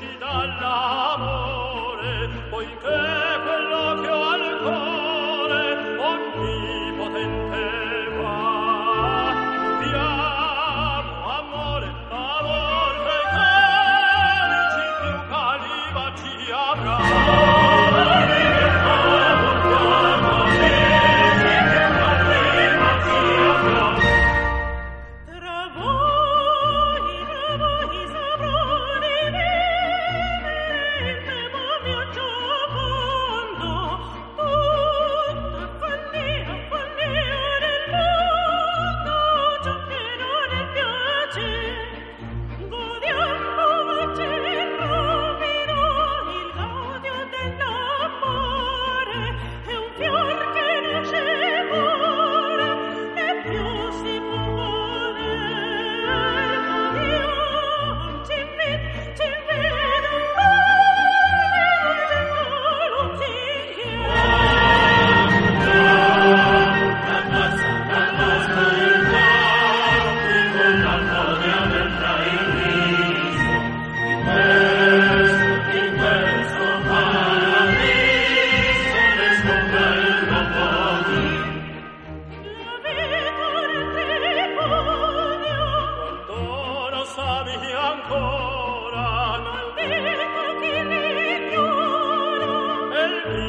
fuggi dall'amore, poiché quello che ho al cuore onnipotente va. Ti amo, amore, amor, perché dici più cali baci avrà.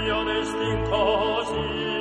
mio destin così.